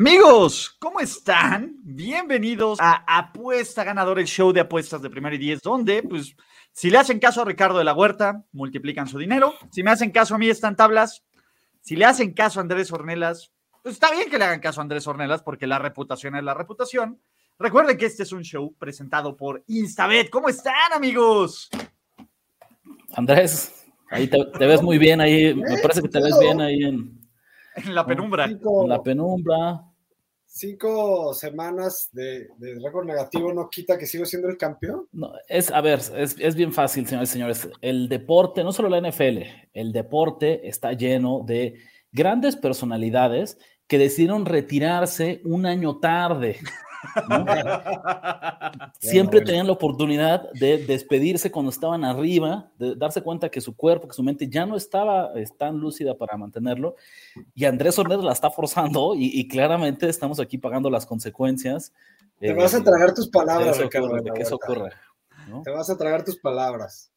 Amigos, ¿cómo están? Bienvenidos a Apuesta Ganador, el show de apuestas de Primero y Diez, donde, pues, si le hacen caso a Ricardo de la Huerta, multiplican su dinero. Si me hacen caso a mí, están tablas. Si le hacen caso a Andrés Ornelas, pues está bien que le hagan caso a Andrés Ornelas, porque la reputación es la reputación. Recuerden que este es un show presentado por Instabet. ¿Cómo están, amigos? Andrés, ahí te, te ves muy bien, ahí me parece que te ves bien ahí en, En la penumbra. Cinco, en la penumbra. cinco semanas de, de récord negativo no quita que sigo siendo el campeón. No, es, a ver, es, es bien fácil, señores y señores. El deporte, no solo la NFL, el deporte está lleno de grandes personalidades que decidieron retirarse un año tarde. ¿No? Siempre tenían la oportunidad de despedirse cuando estaban arriba, de darse cuenta que su cuerpo, que su mente ya no estaba tan lúcida para mantenerlo. Y Andrés Ornelas la está forzando y, y claramente estamos aquí pagando las consecuencias. Te eh, vas a tragar tus de palabras, eso Ricardo. ocurre, de que eso ocurra. ¿no? Te vas a tragar tus palabras.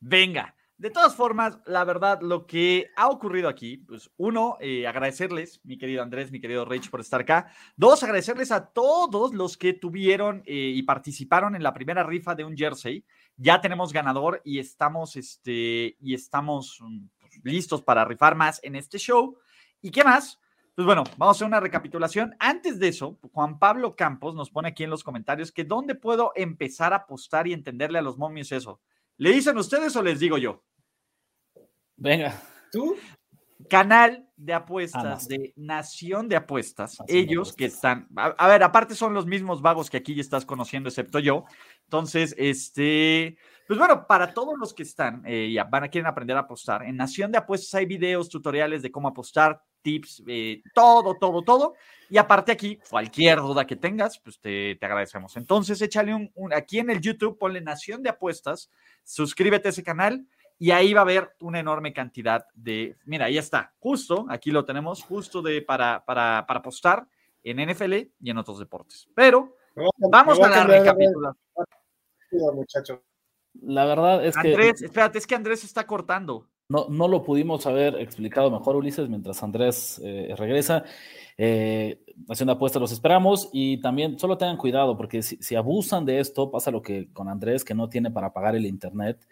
Venga, de todas formas, la verdad, lo que ha ocurrido aquí, pues uno, eh, agradecerles, mi querido Andrés, mi querido Rich, por estar acá. Dos, agradecerles a todos los que tuvieron eh, y participaron en la primera rifa de un jersey. Ya tenemos ganador y estamos, este, y estamos mm, pues, listos para rifar más en este show. ¿Y qué más? Pues bueno, vamos a hacer una recapitulación. Antes de eso, Juan Pablo Campos nos pone aquí en los comentarios que dónde puedo empezar a apostar y entenderle a los momios eso. ¿Le dicen ustedes o les digo yo? Venga, ¿Tú? Canal de apuestas de Nación de Apuestas. Nación de Ellos que están, a, a ver, aparte son los mismos vagos que aquí ya estás conociendo, excepto yo. Entonces, este, pues bueno, para todos los que están eh, y van a quieren aprender a apostar, en Nación de Apuestas hay videos, tutoriales de cómo apostar, tips, eh, todo, todo, todo. Y aparte aquí, cualquier duda que tengas, pues te, te agradecemos. Entonces, échale un, un- aquí en el YouTube, ponle Nación de Apuestas, suscríbete a ese canal y ahí va a haber una enorme cantidad de, mira, ahí está, justo, aquí lo tenemos, justo de para, para, para apostar en NFL y en otros deportes. Pero vamos a la de recapitulación. la verdad es que Andrés, espérate, es que Andrés se está cortando. No, no lo pudimos haber explicado mejor, Ulises, mientras Andrés eh, regresa. Eh, haciendo apuestas los esperamos y también solo tengan cuidado porque si, si abusan de esto pasa lo que con Andrés que no tiene para pagar el internet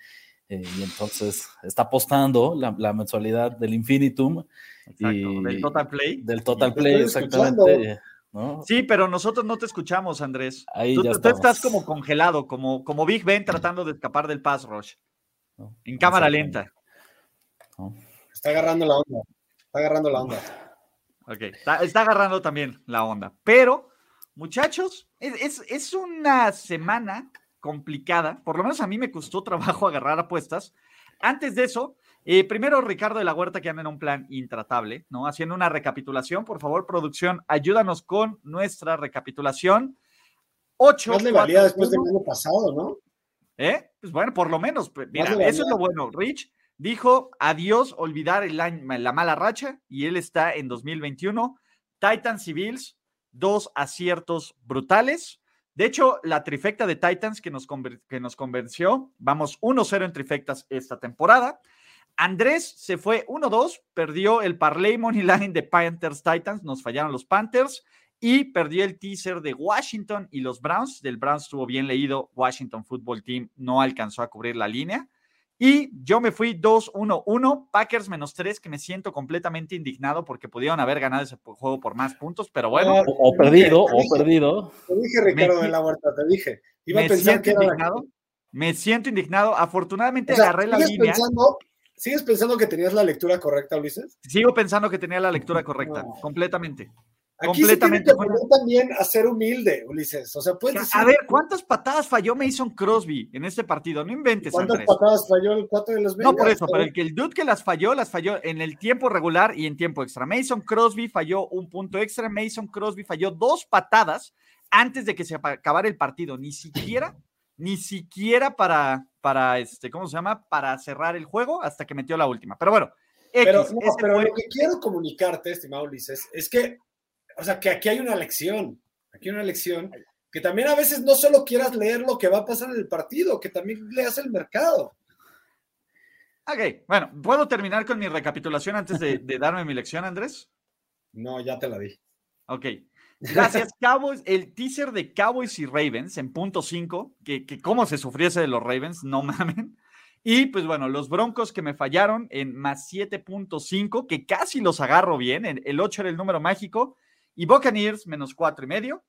eh, y entonces está apostando la, la mensualidad del infinitum Exacto, y del Total Play. del total play exactamente ¿no? Sí, pero nosotros no te escuchamos, Andrés. Ahí Tú, ya tú estás como congelado, como, como Big Ben tratando de escapar del pass rush. ¿no? En cámara lenta. ¿No? Está agarrando la onda. Está agarrando la onda. Ok, está, está agarrando también la onda. Pero, muchachos, es, es- es una semana complicada. Por lo menos a mí me costó trabajo agarrar apuestas. Antes de eso, eh, primero Ricardo de la Huerta que anda en un plan intratable, ¿no? Haciendo una recapitulación. Por favor, producción, ayúdanos con nuestra recapitulación. 8. Más le valía después del año pasado, ¿no? ¿Eh? Pues bueno, por lo menos, pues, mira, eso es lo bueno. Rich dijo adiós, olvidar la mala racha y él está en 2021. Titans y Bills, dos aciertos brutales. De hecho, la trifecta de Titans que nos, que nos convenció, vamos 1-0 en trifectas esta temporada. Andrés se fue 1-2, perdió el parlay money line de Panthers Titans, nos fallaron los Panthers y perdió el teaser de Washington y los Browns. Del Browns estuvo bien leído, Washington Football Team no alcanzó a cubrir la línea. Y yo me fui 2-1-1, Packers menos 3, que me siento completamente indignado porque pudieron haber ganado ese juego por más puntos, pero bueno, No, o, o te dije, perdido o perdido Te dije, Ricardo Me- de la Huerta, te dije. Iba me a pensar siento que era la- indignado. Me siento indignado. Afortunadamente O sea, agarré la ¿sigues línea. pensando, ¿Sigues pensando que tenías la lectura correcta, Ulises? Sigo pensando que tenía la lectura correcta, No. completamente. Aquí completamente se tiene que también a ser humilde, Ulises. O sea, puedes A ver, ¿cuántas patadas falló Mason Crosby en este partido? No inventes. ¿Cuántas patadas falló el 4 de los No, por eso, pero el que el dude que las falló, las falló en el tiempo regular y en tiempo extra. Mason Crosby falló un punto extra. Mason Crosby falló dos patadas antes de que se acabara el partido. Ni siquiera, ni siquiera para, para este, ¿cómo se llama? Para cerrar el juego hasta que metió la última. Pero bueno. pero, pero lo que quiero comunicarte, estimado Ulises, es que o sea, que aquí hay una lección, aquí hay una lección, que también a veces no solo quieras leer lo que va a pasar en el partido, que también leas el mercado. Ok, bueno, ¿puedo terminar con mi recapitulación antes de, darme mi lección, Andrés? No, ya te la di. Ok. Gracias, Cowboys. El teaser de Cowboys y Ravens en punto 5, que, que cómo se sufriese de los Ravens, no mamen. Y pues bueno, los Broncos que me fallaron en más 7.5, que casi los agarro bien. El 8 era el número mágico. Y Buccaneers menos cuatro y medio.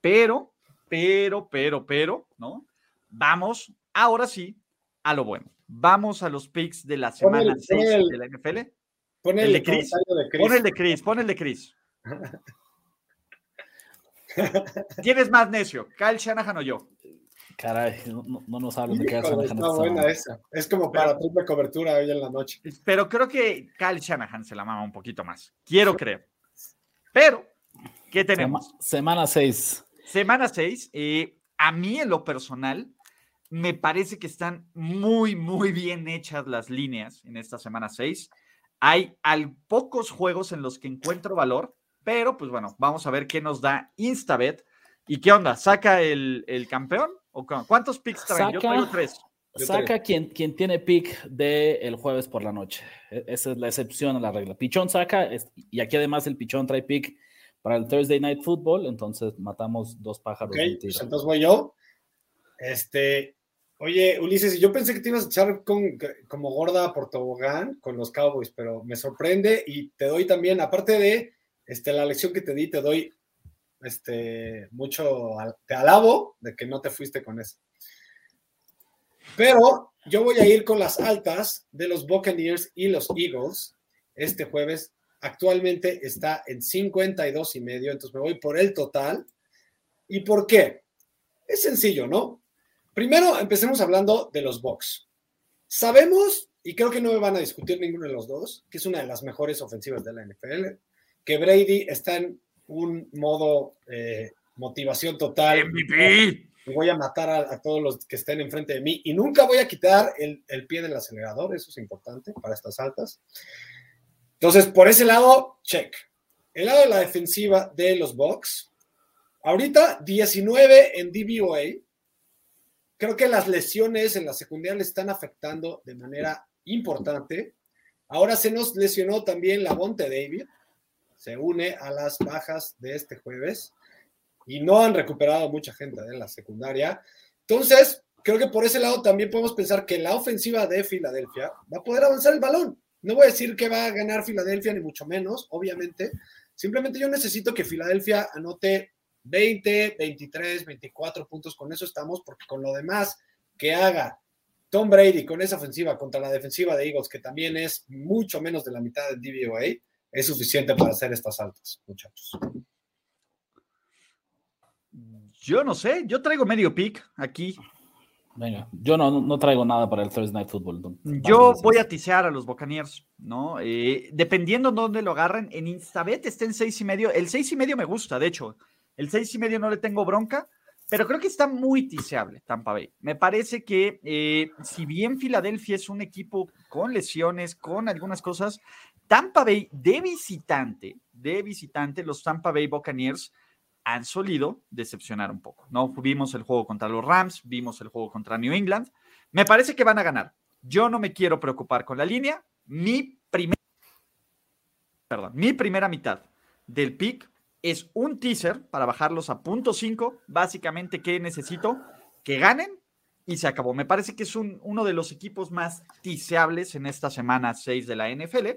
Pero, pero, pero, pero, ¿no? Vamos, ahora sí, a lo bueno. Vamos a los picks de la semana 6 de la NFL. Pon el, de Chris. Pon el de Chris, pon el de Chris. ¿Quién es más necio? ¿Kyle Shanahan o yo? Caray, no, nos hablan de Kyle Shanahan. Está buena esa. Es como para triple cobertura hoy en la noche. Pero creo que Kyle Shanahan se la mama un poquito más. Quiero creer. Pero, ¿qué tenemos? Semana 6. Semana 6. Eh, a mí, en lo personal, me parece que están muy, muy bien hechas las líneas en esta semana 6. Hay al, pocos juegos en los que encuentro valor, pero pues bueno, vamos a ver qué nos da Instabet. ¿Y qué onda? ¿Saca el, campeón? ¿O ¿Cuántos picks traen? Yo traigo tres. Saca quien, quien tiene pick del jueves por la noche. E, esa es la excepción a la regla. Pichón saca, y aquí además el Pichón trae pick para el Thursday Night Football, entonces matamos dos pájaros. Pues entonces voy yo. Este, oye, Ulises, yo pensé que te ibas a echar con, como gorda por tobogán con los Cowboys, pero me sorprende y te doy también, aparte de este, la lección que te di, te doy este, mucho, te alabo de que no te fuiste con eso. Pero yo voy a ir con las altas de los Buccaneers y los Eagles este jueves. Actualmente está en 52 y medio, entonces me voy por el total. ¿Y por qué? Es sencillo, ¿no? Primero, empecemos hablando de los Bucks. Sabemos, y creo que no me van a discutir ninguno de los dos, que es una de las mejores ofensivas de la NFL, que Brady está en un modo eh, motivación total. MVP voy a matar a, todos los que estén enfrente de mí y nunca voy a quitar el, pie del acelerador, eso es importante para estas altas. Entonces, por ese lado, check. El lado de la defensiva de los Bucks, ahorita 19 en DVOA. Creo que las lesiones en la secundaria le están afectando de manera importante. Ahora se nos lesionó también la Bonte David, se une a las bajas de este jueves y no han recuperado mucha gente en la secundaria. Entonces, creo que por ese lado también podemos pensar que la ofensiva de Filadelfia va a poder avanzar el balón. No voy a decir que va a ganar Filadelfia, ni mucho menos, obviamente. Simplemente yo necesito que Filadelfia anote 20, 23, 24 puntos. Con eso estamos, porque con lo demás que haga Tom Brady con esa ofensiva contra la defensiva de Eagles, que también es mucho menos de la mitad del DVOA, es suficiente para hacer estas altas, muchachos. Yo no sé, yo traigo medio pick aquí. Venga, yo no, no traigo nada para el Thursday Night Football. Yo voy a tisear a los Buccaneers, ¿no? Eh, dependiendo de dónde lo agarren, en Instabet está en seis y medio. El seis y medio me gusta, de hecho. El seis y medio no le tengo bronca, pero creo que está muy tiseable Tampa Bay. Me parece que eh, si bien Filadelfia es un equipo con lesiones, con algunas cosas, Tampa Bay de visitante, de visitante, los Tampa Bay Buccaneers han solido decepcionar un poco. ¿no? Vimos el juego contra los Rams, vimos el juego contra New England. Me parece que van a ganar. Yo no me quiero preocupar con la línea. Mi, primer, perdón, mi primera mitad del pick es un teaser para bajarlos a punto 5. Básicamente, ¿qué necesito? Que ganen y se acabó. Me parece que es un, uno de los equipos más tiseables en esta semana 6 de la NFL.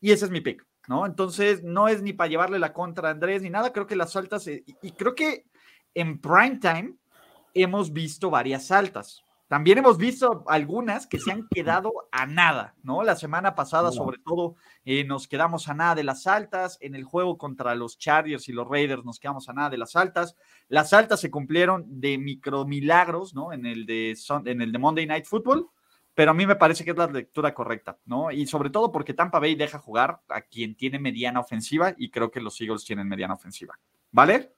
Y ese es mi pick. ¿No? Entonces, no es ni para llevarle la contra a Andrés ni nada, creo que las altas, eh, y, creo que en prime time hemos visto varias altas, también hemos visto algunas que se han quedado a nada, ¿no? La semana pasada, sobre todo, eh, nos quedamos a nada de las altas. En el juego contra los Chargers y los Raiders nos quedamos a nada de las altas. Las altas se cumplieron de micromilagros, ¿no? En el de, en el de Monday Night Football, pero a mí me parece que es la lectura correcta, ¿no? Y sobre todo porque Tampa Bay deja jugar a quien tiene mediana ofensiva y creo que los Eagles tienen mediana ofensiva. ¿Vale?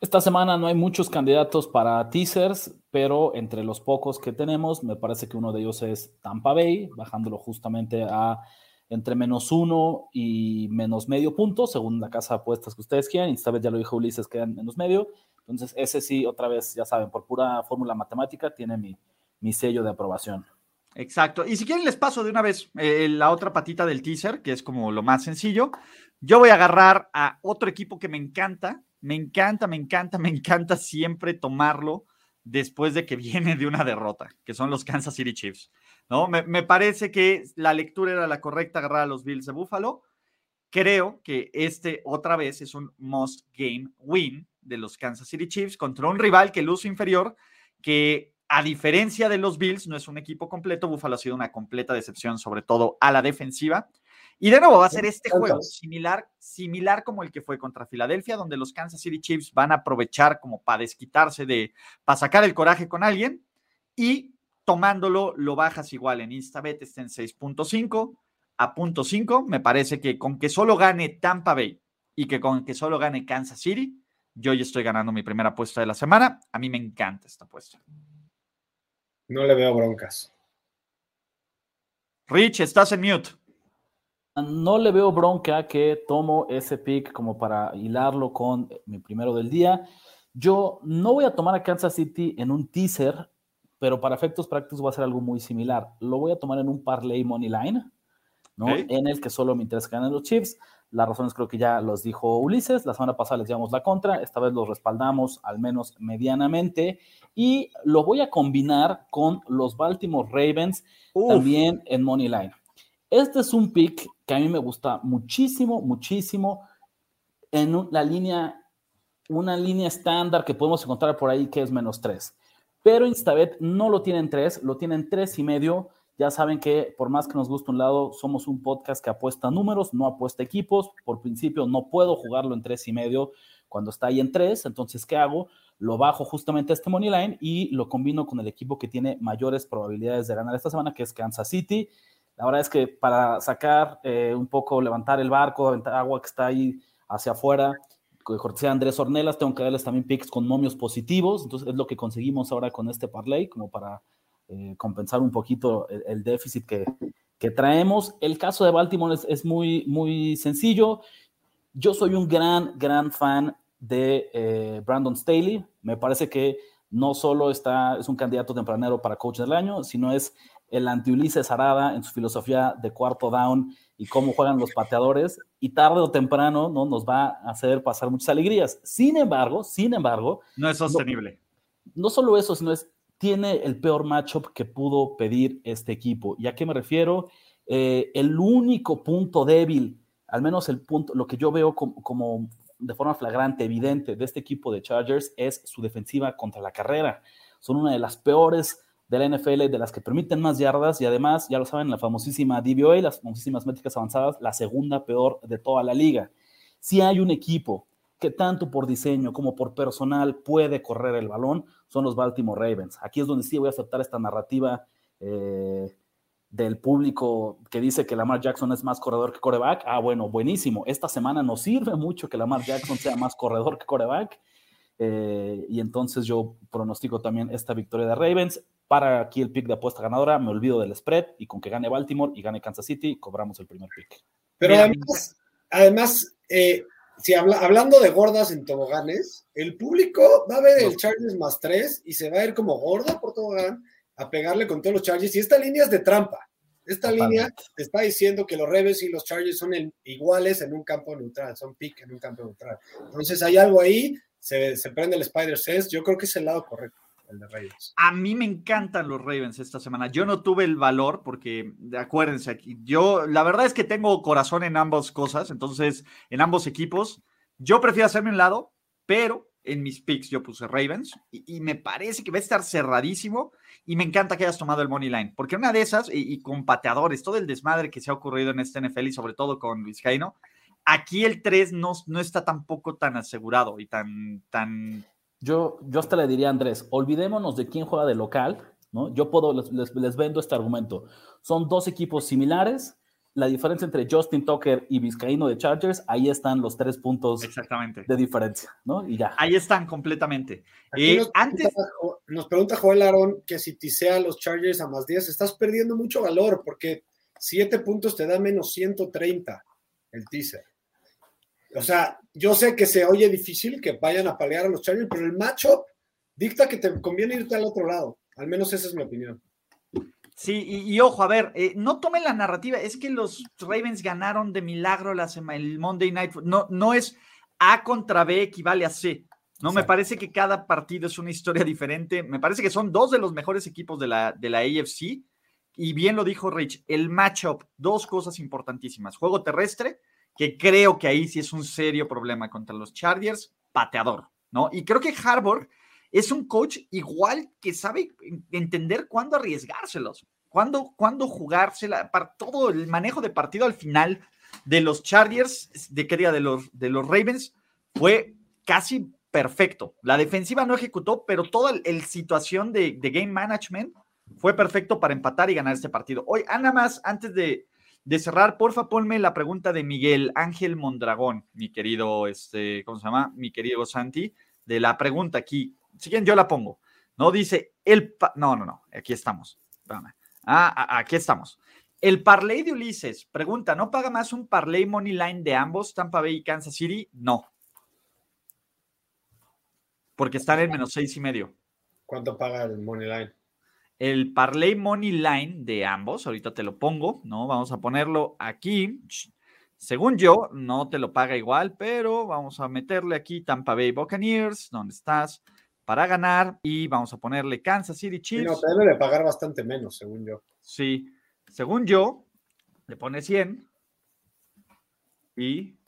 Esta semana no hay muchos candidatos para teasers, pero entre los pocos que tenemos, me parece que uno de ellos es Tampa Bay, bajándolo justamente a entre menos uno y menos medio punto, según la casa de apuestas que ustedes quieran. Y esta vez ya lo dijo Ulises, quedan menos medio. Entonces, ese sí, otra vez, ya saben, por pura fórmula matemática, tiene mi, mi sello de aprobación. Exacto. Y si quieren, les paso de una vez eh, la otra patita del teaser, que es como lo más sencillo. Yo voy a agarrar a otro equipo que me encanta, me encanta, me encanta, me encanta siempre tomarlo después de que viene de una derrota, que son los Kansas City Chiefs. ¿no? Me, parece que la lectura era la correcta, agarrar a los Bills de Buffalo. Creo que este otra vez es un must game win de los Kansas City Chiefs contra un rival que luce inferior, que a diferencia de los Bills no es un equipo completo. Buffalo ha sido una completa decepción, sobre todo a la defensiva. Y de nuevo va a ser este juego similar, similar como el que fue contra Filadelfia, donde los Kansas City Chiefs van a aprovechar como para desquitarse de, para sacar el coraje con alguien y tomándolo lo bajas igual en Instabet, está en 6.5 a punto 5. Me parece que con que solo gane Tampa Bay y que con que solo gane Kansas City, yo ya estoy ganando mi primera apuesta de la semana. A mí me encanta esta apuesta. No le veo broncas. Rich, estás en mute. No le veo bronca que tomo ese pick como para hilarlo con mi primero del día. Yo no voy a tomar a Kansas City en un teaser, pero para efectos prácticos va a ser algo muy similar. Lo voy a tomar en un parlay money line, ¿no? En el que solo me interesa ganar los chips. Las razones creo que ya los dijo Ulises. La semana pasada les llevamos la contra. Esta vez los respaldamos al menos medianamente. Y lo voy a combinar con los Baltimore Ravens también en money line. Este es un pick que a mí me gusta muchísimo, muchísimo en la línea, una línea estándar que podemos encontrar por ahí que es menos 3. Pero Instabet no lo tiene en 3, lo tiene en 3 y medio. Ya saben que por más que nos guste un lado, somos un podcast que apuesta números, no apuesta equipos. Por principio no puedo jugarlo en 3 y medio cuando está ahí en 3. Entonces, ¿qué hago? Lo bajo justamente a este money line y lo combino con el equipo que tiene mayores probabilidades de ganar esta semana, que es Kansas City. La verdad es que para sacar eh, un poco, levantar el barco, aventar agua que está ahí hacia afuera, cortesía Andrés Ornelas, tengo que darles también picks con momios positivos, entonces es lo que conseguimos ahora con este parlay, como para eh, compensar un poquito el, déficit que, que, traemos. El caso de Baltimore es, es, muy, muy sencillo. Yo soy un gran, gran fan de eh, Brandon Staley. Me parece que no solo está, es un candidato tempranero para coach del año, sino es el anti-Ulises Arada en su filosofía de cuarto down y cómo juegan los pateadores, y tarde o temprano ¿no? nos va a hacer pasar muchas alegrías. Sin embargo, sin embargo... No es sostenible. No, solo eso, sino es, tiene el peor matchup que pudo pedir este equipo. ¿Y a qué me refiero? Eh, el único punto débil, al menos el punto, lo que yo veo como, como de forma flagrante, evidente de este equipo de Chargers es su defensiva contra la carrera. Son una de las peores de la NFL, de las que permiten más yardas y además, ya lo saben, la famosísima DVOA, las famosísimas métricas avanzadas, la segunda peor de toda la liga. Si hay un equipo que tanto por diseño como por personal puede correr el balón, son los Baltimore Ravens. Aquí es donde sí voy a aceptar esta narrativa eh, del público que dice que Lamar Jackson es más corredor que coreback. Ah, bueno, buenísimo. Esta semana nos sirve mucho que Lamar Jackson sea más corredor que coreback. Eh, y entonces yo pronostico también esta victoria de Ravens. Para aquí el pick de apuesta ganadora, me olvido del spread y con que gane Baltimore y gane Kansas City, cobramos el primer pick. Pero además, además eh, si hablando de gordas en toboganes, el público va a ver el Chargers más 3 y se va a ir como gorda por tobogán a pegarle con todos los Chargers. Y esta línea es de trampa. Esta línea está diciendo que los Rebels y los Chargers son iguales en un campo neutral, son pick en un campo neutral. Entonces hay algo ahí, se, se prende el Spider Sense, yo creo que es el lado correcto. A mí me encantan los Ravens esta semana. Yo no tuve el valor porque, acuérdense aquí, yo la verdad es que tengo corazón en ambas cosas, entonces en ambos equipos. Yo prefiero hacerme un lado, pero en mis picks yo puse Ravens y, me parece que va a estar cerradísimo y me encanta que hayas tomado el money line, porque una de esas y, con pateadores, todo el desmadre que se ha ocurrido en este NFL y sobre todo con Luis Jaino, aquí el 3 no, no está tampoco tan asegurado y tan... tan... Yo, yo hasta le diría a Andrés, olvidémonos de quién juega de local, ¿no? Yo puedo, les, les vendo este argumento. Son dos equipos similares, la diferencia entre Justin Tucker y Vizcaíno de Chargers, ahí están los tres puntos Exactamente. de diferencia, ¿no? Y ya. Ahí están completamente. Eh, nos, antes... pregunta, nos pregunta Joel Aaron que si tisea los Chargers a más 10, estás perdiendo mucho valor porque 7 puntos te da menos 130 el teaser. O sea, yo sé que se oye difícil que vayan a palear a los Chargers, pero el matchup dicta que te conviene irte al otro lado. Al menos esa es mi opinión. Sí, y, ojo, a ver, eh, no tomen la narrativa, es que los Ravens ganaron de milagro la semana, el Monday Night, no, no es A contra B equivale a C, no, me parece que cada partido es una historia diferente, me parece que son dos de los mejores equipos de la, de la AFC, y bien lo dijo Rich, el matchup, dos cosas importantísimas, juego terrestre, que creo que ahí sí es un serio problema contra los Chargers, pateador, ¿no? Y creo que Harbour es un coach igual que sabe entender cuándo arriesgárselos, cuándo, cuándo jugársela, para todo el manejo de partido al final de los Chargers, de qué día, de los, de los Ravens, fue casi perfecto. La defensiva no ejecutó, pero toda la situación de, de, game management fue perfecto para empatar y ganar este partido. Hoy, ah, nada más, antes de, de, cerrar, porfa, ponme la pregunta de Miguel Ángel Mondragón, mi querido, este, ¿cómo se llama? Mi querido Santi, de la pregunta aquí si yo la pongo. No dice el. No, no, no. Aquí estamos. Ah, aquí estamos. El parlay de Ulises pregunta: ¿no paga más un parlay money line de ambos, Tampa Bay y Kansas City? No. Porque están en menos seis y medio. ¿Cuánto paga el money line? El parlay money line de ambos, ahorita te lo pongo, ¿no? Vamos a ponerlo aquí. Según yo, no te lo paga igual, pero vamos a meterle aquí Tampa Bay Buccaneers, ¿dónde estás? para ganar y vamos a ponerle Kansas City Chiefs. no, te debe de pagar bastante menos, según yo. Sí, según yo, le pone 100 y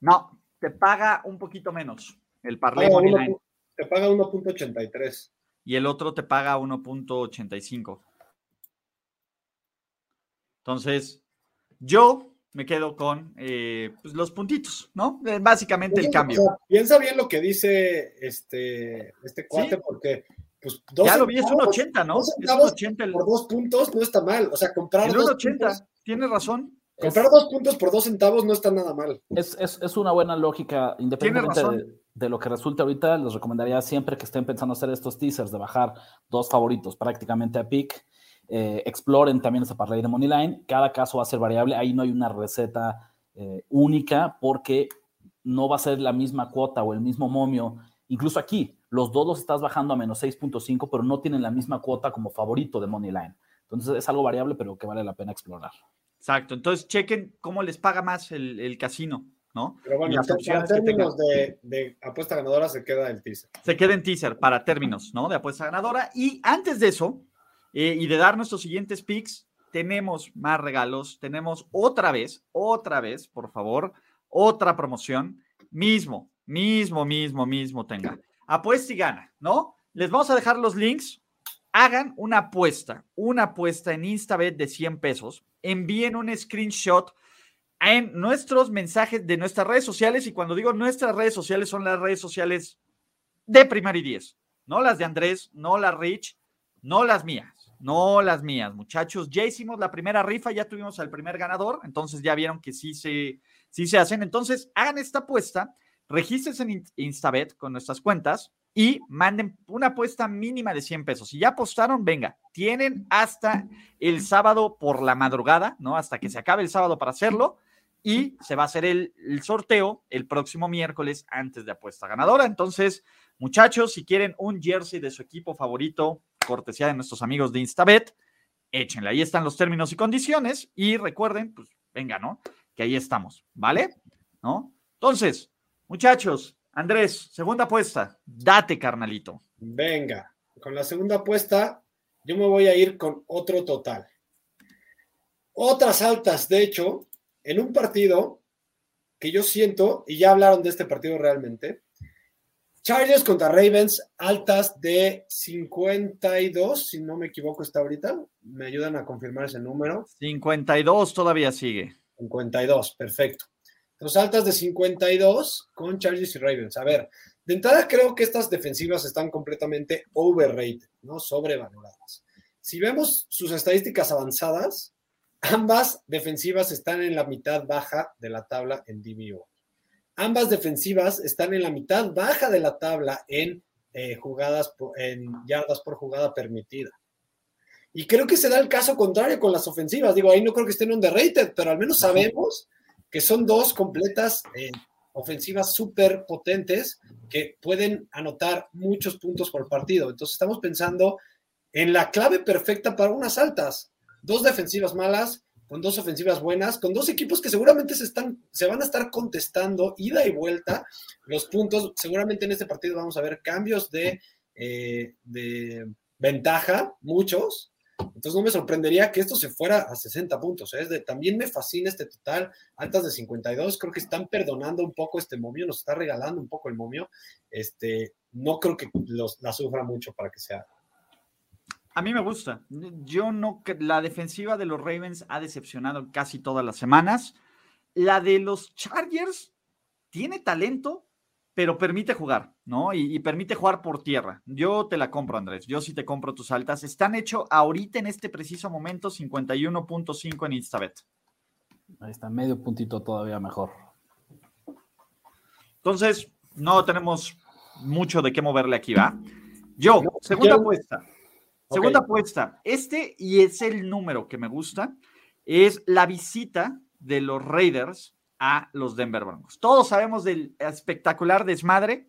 no, te paga un poquito menos el parlay Money Te paga 1.83 y el otro te paga 1.85. Entonces, yo me quedo con eh, pues, los puntitos, ¿no? Eh, básicamente el cambio. piensa bien lo que dice este, este cuate, porque pues ya lo vi, es un 80, ¿no? es un 80 por dos puntos no está mal. O sea, comprar. En dos 80, tienes razón. Comprar dos puntos por dos centavos no está nada mal. Es, es, es una buena lógica, independientemente de, de, lo que resulte ahorita, les recomendaría siempre que estén pensando hacer estos teasers de bajar dos favoritos prácticamente a pick eh, exploren también esa parlay de Moneyline. Cada caso va a ser variable. Ahí no hay una receta eh, única porque no va a ser la misma cuota o el mismo momio. Incluso aquí, los dos los estás bajando a menos 6.5, pero no tienen la misma cuota como favorito de Moneyline. Entonces es algo variable, pero que vale la pena explorar. Exacto. Entonces chequen cómo les paga más el, casino. ¿No? Pero bueno, en términos de, de, apuesta ganadora se queda el teaser. Se queda en teaser para términos, ¿no? De apuesta ganadora. Y antes de eso, eh, y de dar nuestros siguientes picks, tenemos más regalos. Tenemos otra vez, otra vez, por favor, otra promoción. Mismo, mismo, mismo, mismo tenga. Apuesta y gana, ¿no? Les vamos a dejar los links. Hagan una apuesta, una apuesta en Instabet de 100 pesos. Envíen un screenshot en nuestros mensajes de nuestras redes sociales. Y cuando digo nuestras redes sociales, son las redes sociales de Primar y 10. No las de Andrés, no las Rich, no las mías no las mías, muchachos. Ya hicimos la primera rifa, ya tuvimos al primer ganador, entonces ya vieron que sí se, sí se hacen. Entonces, hagan esta apuesta, regístrense en Instabet con nuestras cuentas y manden una apuesta mínima de 100 pesos. Si ya apostaron, venga, tienen hasta el sábado por la madrugada, ¿no? Hasta que se acabe el sábado para hacerlo. Y se va a hacer el, el sorteo el próximo miércoles antes de apuesta ganadora. Entonces, muchachos, si quieren un jersey de su equipo favorito, cortesía de nuestros amigos de Instabet, échenle. Ahí están los términos y condiciones. Y recuerden, pues venga, ¿no? Que ahí estamos, ¿vale? ¿No? Entonces, muchachos, Andrés, segunda apuesta. Date, carnalito. Venga, con la segunda apuesta, yo me voy a ir con otro total. Otras altas, de hecho, en un partido que yo siento, y ya hablaron de este partido realmente, Chargers contra Ravens, altas de 52, si no me equivoco, está ahorita. ¿Me ayudan a confirmar ese número? 52 todavía sigue. 52, perfecto. Entonces, altas de 52 con Chargers y Ravens. A ver, de entrada creo que estas defensivas están completamente overrated, ¿no? Sobrevaloradas. Si vemos sus estadísticas avanzadas, ambas defensivas están en la mitad baja de la tabla en DVO. Ambas defensivas están en la mitad baja de la tabla en eh, jugadas, en yardas por jugada permitida. Y creo que se da el caso contrario con las ofensivas. Digo, ahí no creo que estén underrated, pero al menos sabemos que son dos completas eh, ofensivas súper potentes que pueden anotar muchos puntos por partido. Entonces estamos pensando en la clave perfecta para unas altas. Dos defensivas malas, con dos ofensivas buenas, con dos equipos que seguramente se, están, se van a estar contestando ida y vuelta los puntos. Seguramente en este partido vamos a ver cambios de, eh, de ventaja, muchos. Entonces no me sorprendería que esto se fuera a 60 puntos. ¿eh? también me fascina este total, altas de 52. Creo que están perdonando un poco este momio, nos está regalando un poco el momio. Este, no creo que los, la sufra mucho para que sea a mí me gusta. Yo no, la defensiva de los Ravens ha decepcionado casi todas las semanas. La de los Chargers tiene talento, pero permite jugar, ¿no? Y, permite jugar por tierra. Yo te la compro, Andrés. Yo sí te compro tus altas. Están hechos ahorita en este preciso momento 51.5 en Instabet. Ahí está, medio puntito todavía mejor. Entonces, no tenemos mucho de qué moverle aquí, ¿va? Yo, segunda apuesta. Segunda apuesta. Este, y es el número que me gusta, es la visita de los Raiders a los Denver Broncos. Todos sabemos del espectacular desmadre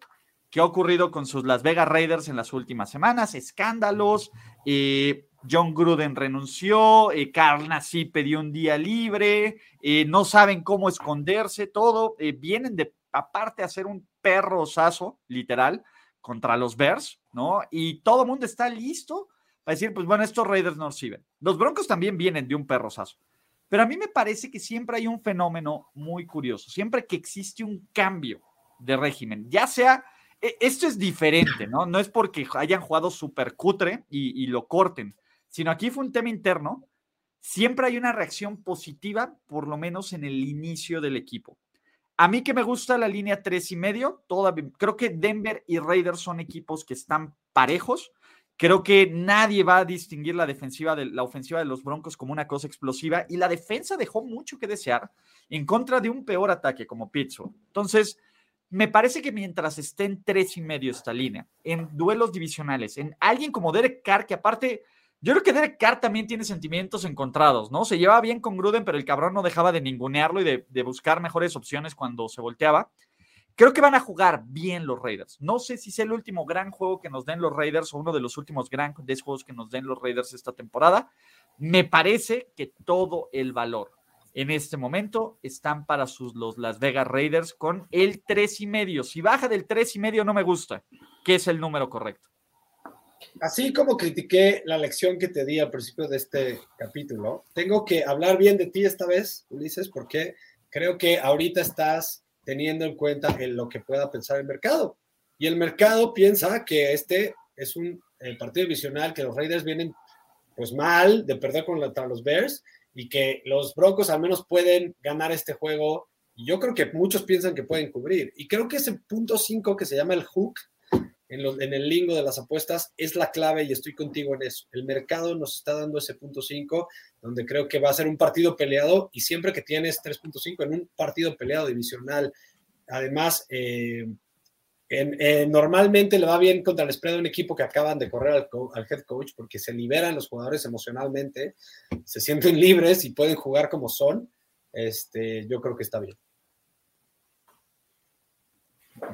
que ha ocurrido con sus Las Vegas Raiders en las últimas semanas, escándalos, eh, John Gruden renunció, eh, Carl Nassib pidió un día libre, eh, no saben cómo esconderse, todo, vienen de aparte a hacer un perro osazo, literal, contra los Bears, ¿no? Y todo el mundo está listo para decir, pues bueno, estos Raiders no sirven. Los Broncos también vienen de un perrozazo. Pero a mí me parece que siempre hay un fenómeno muy curioso, siempre que existe un cambio de régimen, ya sea, e, esto es diferente, ¿no? No es porque hayan jugado súper cutre y, y lo corten, sino aquí fue un tema interno, siempre hay una reacción positiva, por lo menos en el inicio del equipo. A mí que me gusta la línea tres y medio, creo que Denver y Raiders son equipos que están parejos. Creo que nadie va a distinguir la defensiva de la ofensiva de los Broncos como una cosa explosiva y la defensa dejó mucho que desear en contra de un peor ataque como Pittsburgh. Entonces, me parece que mientras esté en tres y medio esta línea, en duelos divisionales, en alguien como Derek Carr, que aparte, yo creo que Derek Carr también tiene sentimientos encontrados, ¿no? Se llevaba bien con Gruden, pero el cabrón no dejaba de ningunearlo y de, de buscar mejores opciones cuando se volteaba. Creo que van a jugar bien los Raiders. No sé si es el último gran juego que nos den los Raiders o uno de los últimos grandes juegos que nos den los Raiders esta temporada. Me parece que todo el valor en este momento están para sus los Las Vegas Raiders con el tres y medio. Si baja del tres y medio no me gusta, que es el número correcto. Así como critiqué la lección que te di al principio de este capítulo, tengo que hablar bien de ti esta vez, Ulises, porque creo que ahorita estás teniendo en cuenta en lo que pueda pensar el mercado. Y el mercado piensa que este es un partido divisional, que los Raiders vienen pues mal de perder contra los Bears y que los Broncos al menos pueden ganar este juego. Y yo creo que muchos piensan que pueden cubrir. Y creo que ese punto 5 que se llama el hook en, el lingo de las apuestas es la clave y estoy contigo en eso. El mercado nos está dando ese punto 5, donde creo que va a ser un partido peleado y siempre que tienes 3.5 en un partido peleado divisional, además, eh, normalmente le va bien contra el spread de un equipo que acaban de correr al, al, head coach porque se liberan los jugadores emocionalmente, se sienten libres y pueden jugar como son. Este, yo creo que está bien.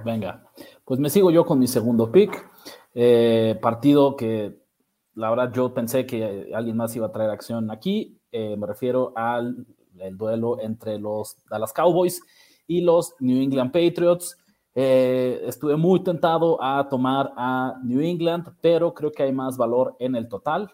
Venga, pues me sigo yo con mi segundo pick. Eh, partido que la verdad yo pensé que alguien más iba a traer acción aquí. Eh, me refiero al duelo entre los Dallas Cowboys y los New England Patriots. Eh, estuve muy tentado a tomar a New England, pero creo que hay más valor en el total.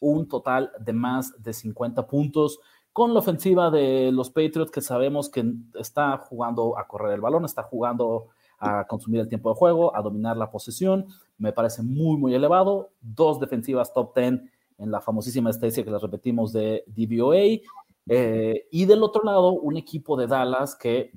Un total de más de 50 puntos con la ofensiva de los Patriots que sabemos que está jugando a correr el balón, está jugando a consumir el tiempo de juego, a dominar la posesión. Me parece muy, muy elevado. Dos defensivas top 10 en la famosísima estadística que les repetimos de DVOA. Eh, y del otro lado, un equipo de Dallas que,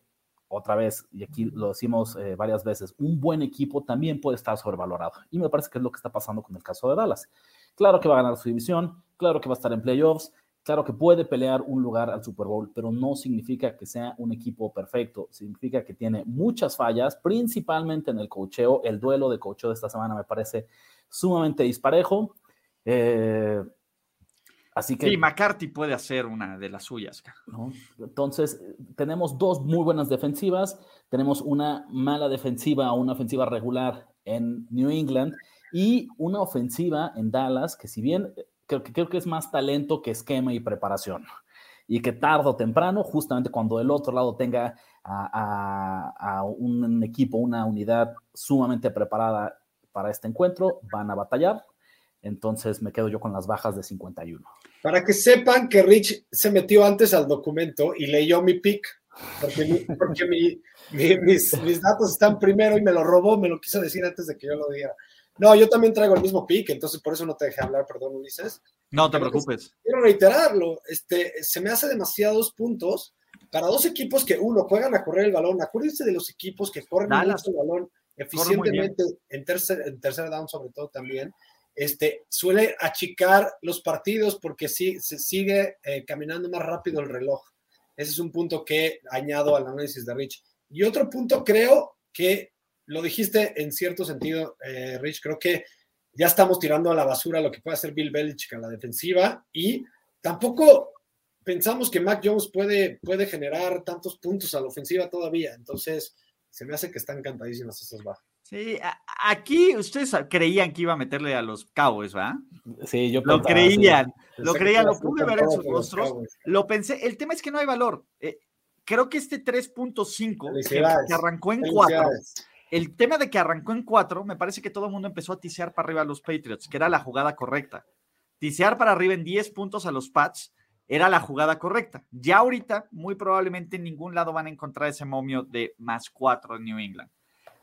otra vez, y aquí lo decimos eh, varias veces, un buen equipo también puede estar sobrevalorado. Y me parece que es lo que está pasando con el caso de Dallas. Claro que va a ganar su división, claro que va a estar en playoffs, claro que puede pelear un lugar al Super Bowl, pero no significa que sea un equipo perfecto. Significa que tiene muchas fallas, principalmente en el cocheo. El duelo de cocheo de esta semana me parece sumamente disparejo. Eh, así que. Sí, McCarthy puede hacer una de las suyas. ¿no? Entonces, tenemos dos muy buenas defensivas. Tenemos una mala defensiva o una ofensiva regular en New England y una ofensiva en Dallas que, si bien creo creo que es más talento que esquema y preparación. Y que tarde o temprano, justamente cuando el otro lado tenga a, a, a un equipo, una unidad sumamente preparada para este encuentro, van a batallar entonces me quedo yo con las bajas de 51. Para que sepan que Rich se metió antes al documento y leyó mi pick, porque, mi, porque mi, mi, mis, mis, datos están primero y me lo robó, me lo quiso decir antes de que yo lo diera. No, yo también traigo el mismo pick, entonces por eso no te dejé hablar, perdón, Ulises. No te preocupes. Quiero reiterarlo, este, se me hace demasiados puntos para dos equipos que, uno, juegan a correr el balón. Acuérdense de los equipos que corren mucho el balón eficientemente en tercer, en tercer down, sobre todo también este, suele achicar los partidos porque sí, se sigue eh, caminando más rápido el reloj. Ese es un punto que añado al análisis de Rich. Y otro punto, creo que lo dijiste en cierto sentido, eh, Rich, creo que ya estamos tirando a la basura lo que puede hacer Bill Belichick a la defensiva y tampoco pensamos que Mac Jones puede, puede generar tantos puntos a la ofensiva todavía. Entonces, se me hace que están encantadísimas esas bajas. Sí, aquí ustedes creían que iba a meterle a los Cowboys, ¿va? Sí, yo lo creían, lo creían, lo pude ver en sus rostros, lo pensé. El tema es que no hay valor. Eh, creo que este 3.5 que, que, arrancó en 4, el tema de que arrancó en 4, me parece que todo el mundo empezó a tisear para arriba a los Patriots, que era la jugada correcta. Tisear para arriba en 10 puntos a los Pats era la jugada correcta. Ya ahorita, muy probablemente en ningún lado van a encontrar ese momio de más 4 en New England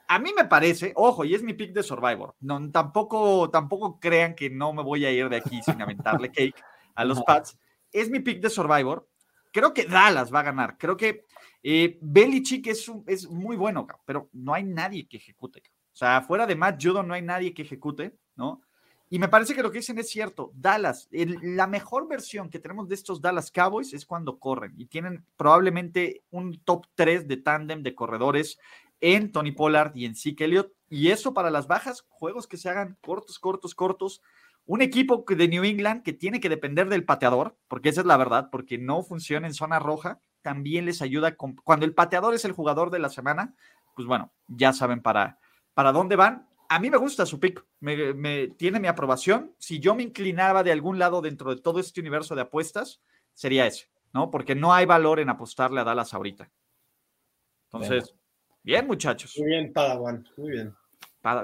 a mí me parece, ojo, y es mi pick de Survivor. No, tampoco, tampoco crean que no me voy a ir de aquí sin aventarle cake a los Pats. Es mi pick de Survivor. Creo que Dallas va a ganar. Creo que eh, es muy bueno, pero no hay nadie que ejecute. O sea, fuera de Matt Judon no hay nadie que ejecute, ¿no? Y me parece que lo que dicen es cierto. Dallas, la mejor versión que tenemos de estos Dallas Cowboys es cuando corren y tienen probablemente un top 3 de tándem de corredores en Tony Pollard y en Zeke Elliott. Y eso para las bajas, juegos que se hagan cortos, cortos, cortos. Un equipo de New England que tiene que depender del pateador, porque esa es la verdad, porque no funciona en zona roja, también les ayuda. Con, cuando el pateador es el jugador de la semana, pues bueno, ya saben para, para dónde van. A mí me gusta su pick, me, me, tiene mi aprobación. Si yo me inclinaba de algún lado dentro de todo este universo de apuestas, sería ese, ¿no? Porque no hay valor en apostarle a Dallas ahorita. Entonces, Bien, muchachos. Muy bien, Padawan, muy bien.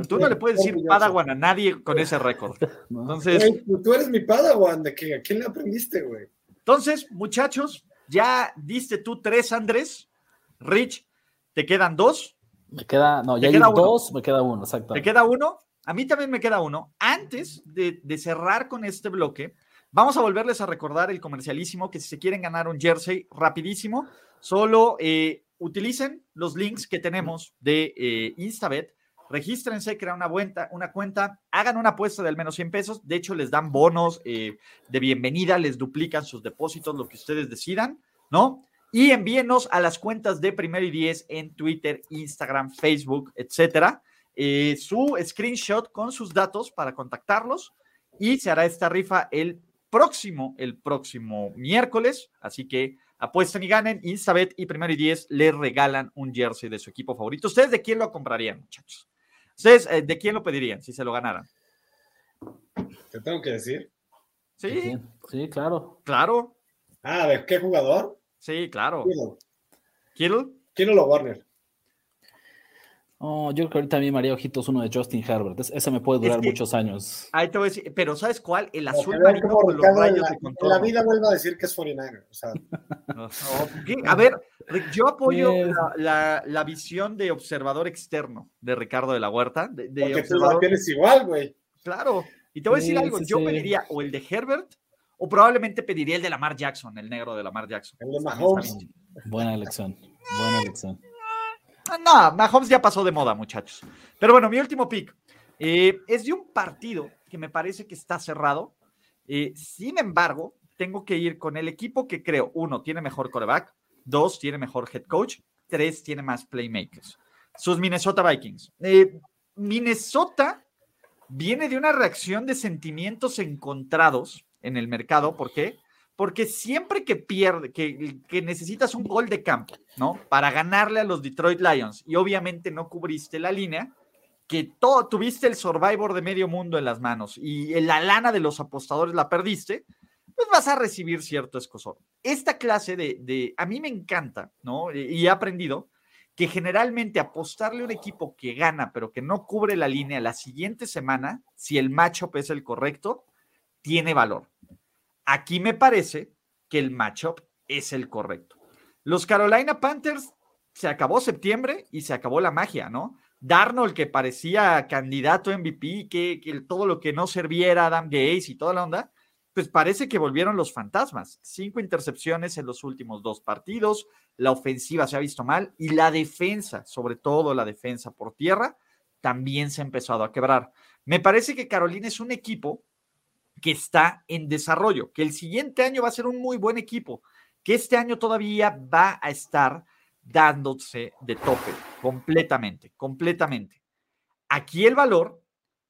Tú no le puedes decir Padawan a nadie con ese récord. Entonces. tú eres mi Padawan, ¿de qué? ¿A quién le aprendiste, güey? Entonces, muchachos, ya diste tú tres, Andrés. Rich, ¿te quedan dos? Me queda, no, ya hay dos, me queda uno, exacto. ¿Te queda uno? A mí también me queda uno. Antes de, de, cerrar con este bloque, vamos a volverles a recordar el comercialísimo que si se quieren ganar un jersey rapidísimo, solo eh, utilicen los links que tenemos de eh, Instabet, regístrense, crean una cuenta, una cuenta, hagan una apuesta de al menos 100 pesos, de hecho les dan bonos eh, de bienvenida, les duplican sus depósitos, lo que ustedes decidan, ¿no? Y envíenos a las cuentas de Primero y Diez en Twitter, Instagram, Facebook, etcétera, eh, su screenshot con sus datos para contactarlos y se hará esta rifa el próximo, el próximo miércoles, así que Apuesten y ganen. Instabet y Primero y Diez le regalan un jersey de su equipo favorito. ¿Ustedes de quién lo comprarían, muchachos? ¿Ustedes eh, de quién lo pedirían si se lo ganaran? ¿Te tengo que decir? Sí. Sí, claro. Claro. Ah, ¿de qué jugador? Sí, claro. Kittle. ¿Kittle? Kittle o Warner. Oh, yo creo que ahorita a mí María Ojitos uno de Justin Herbert. Ese me puede durar muchos años. Ahí te voy a decir, pero ¿sabes cuál? El azul marino con los rayos la, de control. En la vida vuelva a decir que es 49 o sea. a ver, yo apoyo la, la, visión de observador externo de Ricardo de la Huerta. De, de Porque tú la tienes igual, güey. Claro. Y te voy a decir algo, yo pediría o el de Herbert o probablemente pediría el de Lamar Jackson, el negro de Lamar Jackson. El de Mahomes. Buena elección, buena elección. No, Mahomes ya pasó de moda, muchachos. Pero bueno, mi último pick eh, es de un partido que me parece que está cerrado. Eh, sin embargo, tengo que ir con el equipo que creo, uno, tiene mejor coreback, dos, tiene mejor head coach, tres, tiene más playmakers. Sus Minnesota Vikings. Eh, Minnesota viene de una reacción de sentimientos encontrados en el mercado. ¿Por qué? Porque siempre que pierde, que, necesitas un gol de campo, ¿no? Para ganarle a los Detroit Lions y obviamente no cubriste la línea, que todo, tuviste el Survivor de medio mundo en las manos y la lana de los apostadores la perdiste, pues vas a recibir cierto escosor. Esta clase de, de a mí me encanta, ¿no? Y he aprendido que generalmente apostarle a un equipo que gana pero que no cubre la línea la siguiente semana, si el matchup es el correcto, tiene valor. Aquí me parece que el matchup es el correcto. Los Carolina Panthers se acabó septiembre y se acabó la magia, ¿no? Darnold, que parecía candidato MVP, que, que todo lo que no serviera Adam Gaze y toda la onda, pues parece que volvieron los fantasmas. Cinco intercepciones en los últimos dos partidos, la ofensiva se ha visto mal y la defensa, sobre todo la defensa por tierra, también se ha empezado a quebrar. Me parece que Carolina es un equipo que está en desarrollo, que el siguiente año va a ser un muy buen equipo, que este año todavía va a estar dándose de tope completamente, completamente. Aquí el valor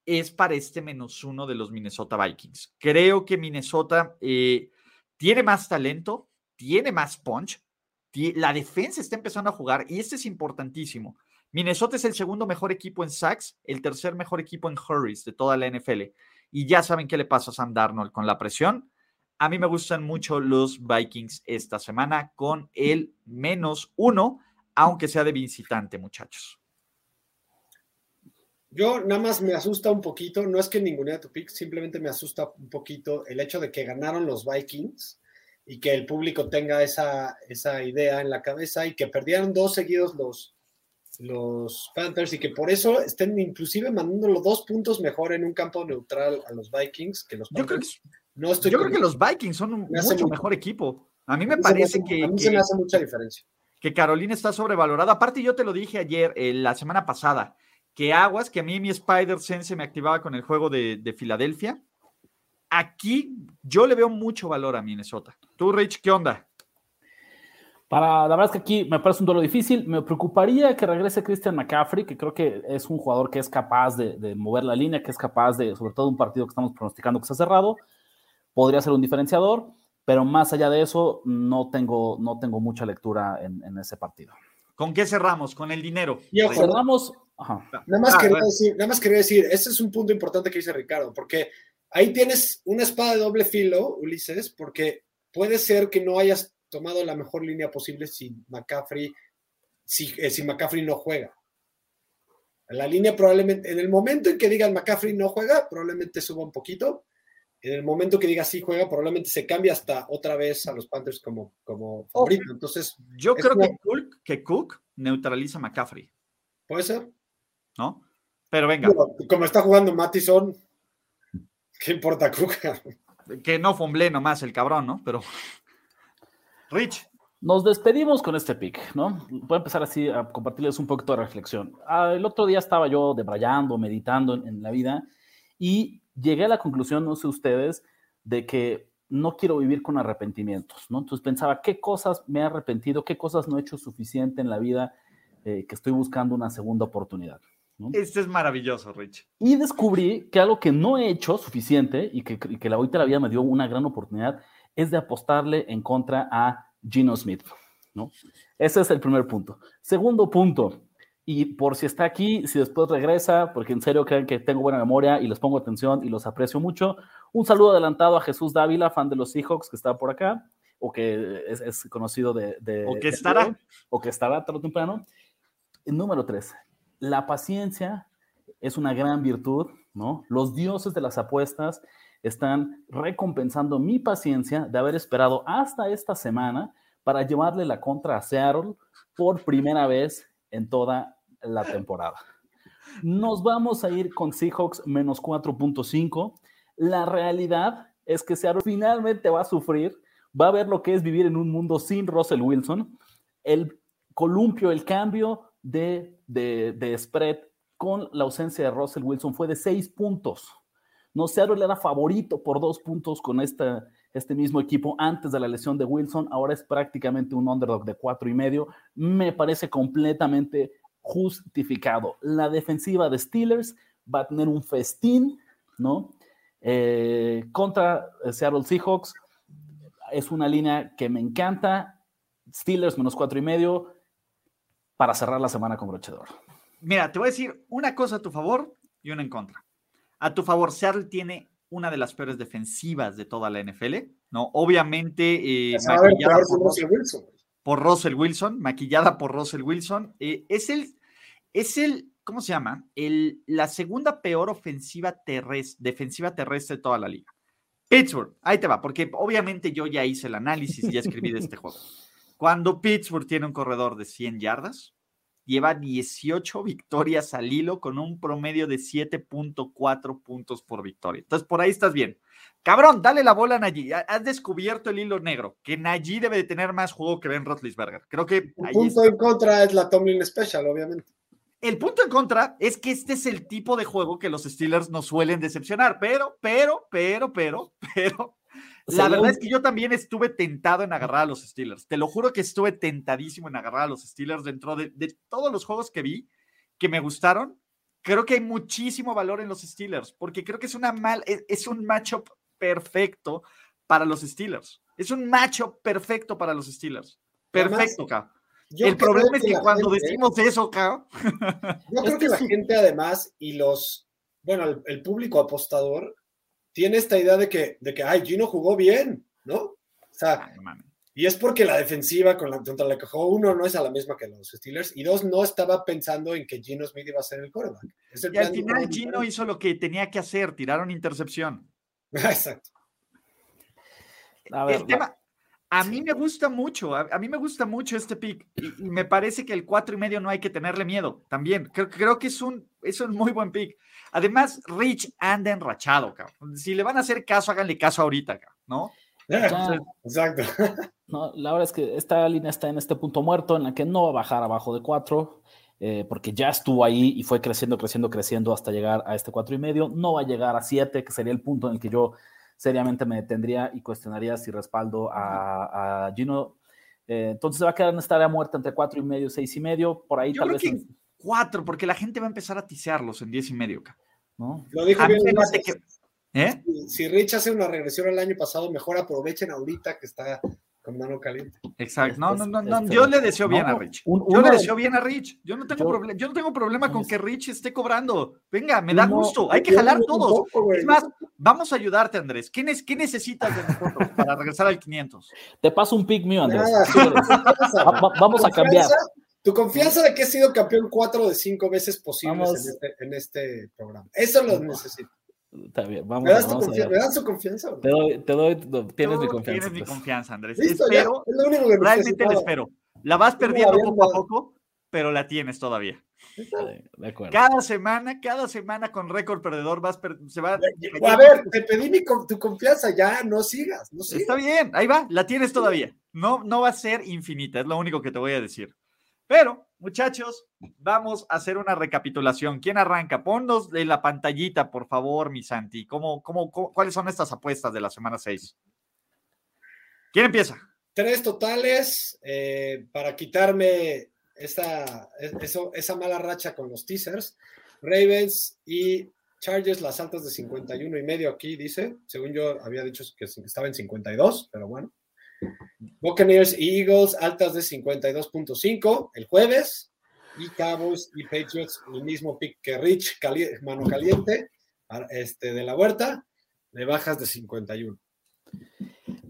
es para este menos uno de los Minnesota Vikings. Creo que Minnesota eh, tiene más talento, tiene más punch, la defensa está empezando a jugar y este es importantísimo. Minnesota es el segundo mejor equipo en sacks, el tercer mejor equipo en hurries de toda la NFL y ya saben qué le pasa a Sam Darnold con la presión. A mí me gustan mucho los Vikings esta semana con el menos uno, aunque sea de visitante, muchachos. Yo nada más me asusta un poquito, no es que ninguna de tu pick, simplemente me asusta un poquito el hecho de que ganaron los Vikings y que el público tenga esa, esa idea en la cabeza y que perdieron dos seguidos los, los Panthers y que por eso estén inclusive mandando dos puntos mejor en un campo neutral a los Vikings que los Panthers. Yo creo que, no estoy yo creo que los Vikings son un mucho, mejor equipo. A mí me parece que. A mí se me hace mucha diferencia. Que Carolina está sobrevalorada. Aparte, yo te lo dije ayer, eh, la semana pasada, que aguas, que a mí mi Spider Sense me activaba con el juego de, de Filadelfia. Aquí yo le veo mucho valor a Minnesota. Tú, Rich, ¿qué onda? Para, la verdad es que aquí me parece un duelo difícil. Me preocuparía que regrese Christian McCaffrey, que creo que es un jugador que es capaz de, mover la línea, que es capaz de, sobre todo un partido que estamos pronosticando que está cerrado, podría ser un diferenciador, pero más allá de eso, no tengo, no tengo mucha lectura en, ese partido. ¿Con qué cerramos? ¿Con el dinero? cerramos. Nada, más ah, quería decir, nada más quería decir, ese es un punto importante que dice Ricardo, porque ahí tienes una espada de doble filo, Ulises, porque puede ser que no hayas tomado la mejor línea posible si McCaffrey, si, eh, si McCaffrey no juega. La línea probablemente, en el momento en que digan McCaffrey no juega, probablemente suba un poquito. En el momento que diga sí juega, probablemente se cambie hasta otra vez a los Panthers como, como favorito. Entonces, yo creo que, Cook, que Cook neutraliza a McCaffrey. Puede ser. ¿No? Pero venga. como está jugando Mattison, ¿qué importa Cook? que no fumble nomás el cabrón, ¿no? Pero. Rich. Nos despedimos con este pick, ¿no? Voy a empezar así a compartirles un poquito de reflexión. Ah, el otro día estaba yo debrayando, meditando en, la vida y llegué a la conclusión, no sé ustedes, de que no quiero vivir con arrepentimientos, ¿no? Entonces pensaba, ¿qué cosas me he arrepentido? ¿Qué cosas no he hecho suficiente en la vida eh, que estoy buscando una segunda oportunidad? ¿no? Este es maravilloso, Rich. Y descubrí que algo que no he hecho suficiente y que, y que la ahorita la vida me dio una gran oportunidad es de apostarle en contra a Gino Smith, ¿no? Ese es el primer punto. Segundo punto, y por si está aquí, si después regresa, porque en serio creen que tengo buena memoria y les pongo atención y los aprecio mucho, un saludo adelantado a Jesús Dávila, fan de los Seahawks, que está por acá, o que es, conocido de, O que estará. o que estará tarde o temprano. Número tres, la paciencia es una gran virtud, ¿no? Los dioses de las apuestas están recompensando mi paciencia de haber esperado hasta esta semana para llevarle la contra a Seattle por primera vez en toda la temporada. Nos vamos a ir con Seahawks menos 4.5. La realidad es que Seattle finalmente va a sufrir, va a ver lo que es vivir en un mundo sin Russell Wilson. El columpio, el cambio de, de, spread con la ausencia de Russell Wilson fue de 6 puntos. No, Seattle era favorito por dos puntos con este mismo equipo antes de la lesión de Wilson. Ahora es prácticamente un underdog de cuatro y medio. Me parece completamente justificado. La defensiva de Steelers va a tener un festín, ¿no? Eh, contra Seattle Seahawks. Es una línea que me encanta. Steelers menos cuatro y medio para cerrar la semana con brochedor. Mira, te voy a decir una cosa a tu favor y una en contra. A tu favor, Seattle tiene una de las peores defensivas de toda la NFL, ¿no? Obviamente, eh, maquillada por, Russell Wilson. por Russell Wilson, maquillada por Russell Wilson. Eh, es el, es el, ¿cómo se llama? El, la segunda peor ofensiva terrestre, defensiva terrestre de toda la liga. Pittsburgh, ahí te va, porque obviamente yo ya hice el análisis y ya escribí de este juego. Cuando Pittsburgh tiene un corredor de 100 yardas, lleva 18 victorias al hilo con un promedio de 7.4 puntos por victoria. Entonces, por ahí estás bien. Cabrón, dale la bola a Najee. Has descubierto el hilo negro, que Najee debe de tener más juego que Ben Roethlisberger. Creo que... El punto en contra es la Tomlin Special, obviamente. El punto en contra es que este es el tipo de juego que los Steelers nos suelen decepcionar, pero, pero, pero, pero, pero, la verdad es que yo también estuve tentado en agarrar a los Steelers. Te lo juro que estuve tentadísimo en agarrar a los Steelers dentro de, todos los juegos que vi que me gustaron. Creo que hay muchísimo valor en los Steelers porque creo que es, una mal, es, un matchup perfecto para los Steelers. Es un matchup perfecto para los Steelers. Perfecto, K. El problema es que, cuando decimos eso, K. Yo creo que la gente, además, y los, bueno, el público apostador tiene esta idea de que, de que ay, Gino jugó bien, ¿no? O sea, y es porque la defensiva con la, contra la que jugó uno no es a la misma que los Steelers, y dos, no estaba pensando en que Gino Smith iba a ser el quarterback. y al final Gino hizo lo que tenía que hacer, tiraron intercepción. Exacto. A ver, el tema, a mí me gusta mucho, a, mí me gusta mucho este pick y, me parece que el cuatro y medio no hay que tenerle miedo también. Creo, creo que es un, es un muy buen pick. Además, Rich anda enrachado, cabrón. Si le van a hacer caso, háganle caso ahorita, cabrón, ¿no? Exacto. No, la verdad es que esta línea está en este punto muerto en la que no va a bajar abajo de 4, eh, porque ya estuvo ahí y fue creciendo, creciendo, creciendo hasta llegar a este cuatro y medio. No va a llegar a 7, que sería el punto en el que yo seriamente me detendría y cuestionaría si respaldo a, Gino. Eh, entonces va a quedar en esta área muerta entre 4 y medio, 6 y medio. Por ahí tal vez. 4, porque la gente va a empezar a tisearlos en 10 y medio. ¿no? Lo dijo bien. ¿Eh? Si, Rich hace una regresión el año pasado, mejor aprovechen ahorita que está con mano caliente. Exacto. No, no, no, no. Yo le deseo bien a Rich. yo le deseo bien a Rich. Yo no tengo, problema, yo no tengo problema con que Rich esté cobrando. Venga, me da gusto. Hay que jalar todos. es más, vamos a ayudarte, Andrés. ¿Qué, ¿Qué, necesitas de nosotros para regresar al 500? Te paso un pick mío, Andrés. vamos a cambiar. Tu confianza de que he sido campeón cuatro de cinco veces posibles este, en este, programa. Eso lo necesito. Está bien, vamos. ¿Me das, tu confianza, ¿Me das su confianza? Te doy, te doy, tienes mi confianza. Tienes mi pues. confianza, Andrés. espero, es lo único que realmente te espero. La vas perdiendo poco a poco, pero la tienes todavía. De acuerdo. Cada semana, cada semana con récord perdedor vas se va. A ver, te pedí mi, tu confianza, ya no sigas, no sigas. Está bien, ahí va, la tienes todavía. No, no va a ser infinita, es lo único que te voy a decir. Pero, muchachos, vamos a hacer una recapitulación. ¿Quién arranca? Ponnos de la pantallita, por favor, mi Santi. ¿Cómo, cómo, cuáles son estas apuestas de la semana 6? ¿Quién empieza? Tres totales eh, para quitarme esa, esa mala racha con los teasers. Ravens y Chargers, las altas de 51 y medio aquí, dice. Según yo había dicho que estaba en 52, pero bueno. Buccaneers y Eagles, altas de 52.5 el jueves. Y Cowboys y Patriots, el mismo pick que Rich, mano caliente, este, de la huerta, de bajas de 51.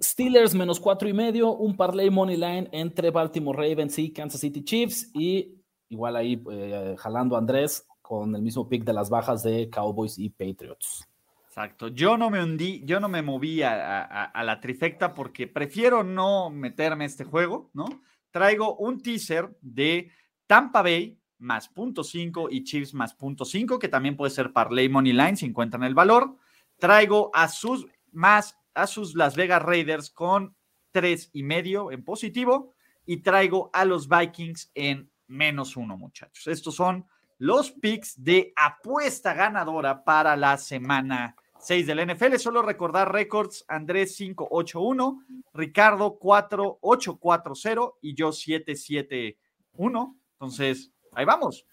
Steelers menos cuatro y medio, un parlay money line entre Baltimore Ravens y Kansas City Chiefs y igual ahí eh, jalando Andrés con el mismo pick de las bajas de Cowboys y Patriots. Exacto. Yo no me hundí, yo no me moví a, la trifecta porque prefiero no meterme a este juego, ¿no? Traigo un teaser de Tampa Bay más punto 5 y Chiefs más punto 5, que también puede ser Parley Money Line si encuentran el valor. Traigo a sus más a sus Las Vegas Raiders con tres y medio en positivo y traigo a los Vikings en menos uno, muchachos. Estos son los picks de apuesta ganadora para la semana 6 del NFL. Solo recordar récords: Andrés 581, Ricardo 4840 y yo 771. Entonces, ahí vamos.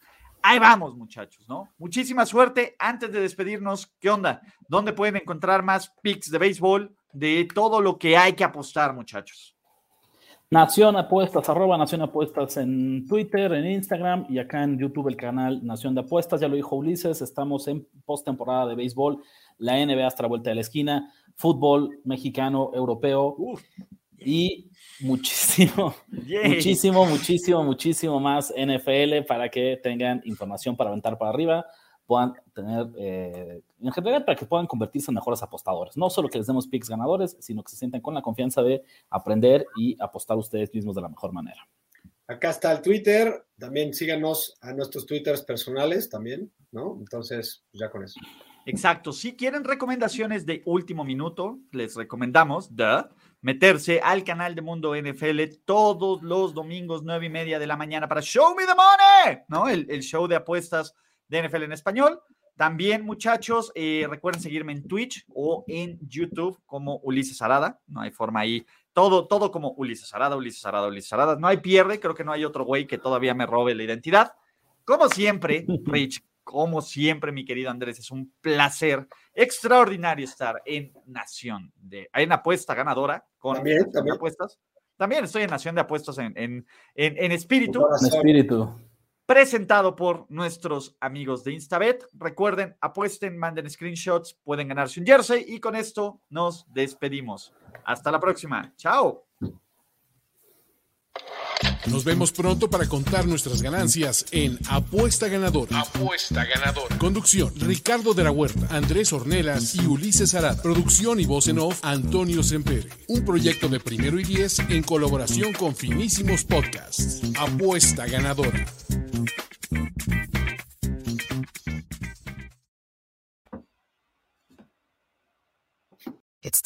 Ahí vamos, muchachos, ¿no? Muchísima suerte. Antes de despedirnos, ¿qué onda? ¿Dónde pueden encontrar más picks de béisbol? De todo lo que hay que apostar, muchachos. Nación Apuestas, arroba Nación Apuestas en Twitter, en Instagram y acá en YouTube el canal Nación de Apuestas. Ya lo dijo Ulises, estamos en postemporada de béisbol la NBA hasta la vuelta de la esquina, fútbol mexicano, europeo y muchísimo, muchísimo, muchísimo, muchísimo más NFL para que tengan información para aventar para arriba, puedan tener, eh, en general, para que puedan convertirse en mejores apostadores. No solo que les demos picks ganadores, sino que se sientan con la confianza de aprender y apostar ustedes mismos de la mejor manera. Acá está el Twitter, también síganos a nuestros Twitters personales también, ¿no? Entonces, ya con eso. Exacto. Si quieren recomendaciones de último minuto, les recomendamos de meterse al canal de Mundo NFL todos los domingos, nueve y media de la mañana para Show Me the Money, ¿no? El, show de apuestas de NFL en español. También, muchachos, eh, recuerden seguirme en Twitch o en YouTube como Ulises Arada. No hay forma ahí. Todo, todo como Ulises Arada, Ulises Arada, Ulises Arada. No hay pierde. Creo que no hay otro güey que todavía me robe la identidad. Como siempre, Rich, como siempre, mi querido Andrés, es un placer extraordinario estar en Nación de en apuesta ganadora con ¿También, apuestas. También estoy en Nación de Apuestas en, en, en, espíritu. En espíritu. Presentado por nuestros amigos de Instabet. Recuerden, apuesten, manden screenshots, pueden ganarse un jersey y con esto nos despedimos. Hasta la próxima. Chao. Nos vemos pronto para contar nuestras ganancias en Apuesta Ganadora. Apuesta Ganadora. Conducción: Ricardo de la Huerta, Andrés Ornelas y Ulises Arad. Producción y voz en off: Antonio Sempere. Un proyecto de primero y diez en colaboración con Finísimos Podcasts. Apuesta Ganadora.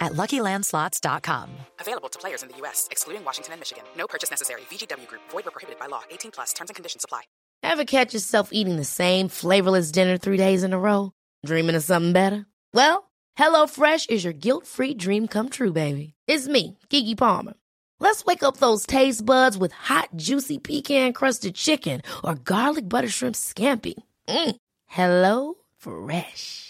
at LuckyLandSlots.com. Available to players in the U.S., excluding Washington and Michigan. No purchase necessary. VGW Group. Void or prohibited by law. 18 plus. Terms and conditions apply. Ever catch yourself eating the same flavorless dinner three days in a row? Dreaming of something better? Well, HelloFresh is your guilt-free dream come true, baby. It's me, Kiki Palmer. Let's wake up those taste buds with hot, juicy pecan-crusted chicken or garlic butter shrimp scampi. Mm. Hello Fresh.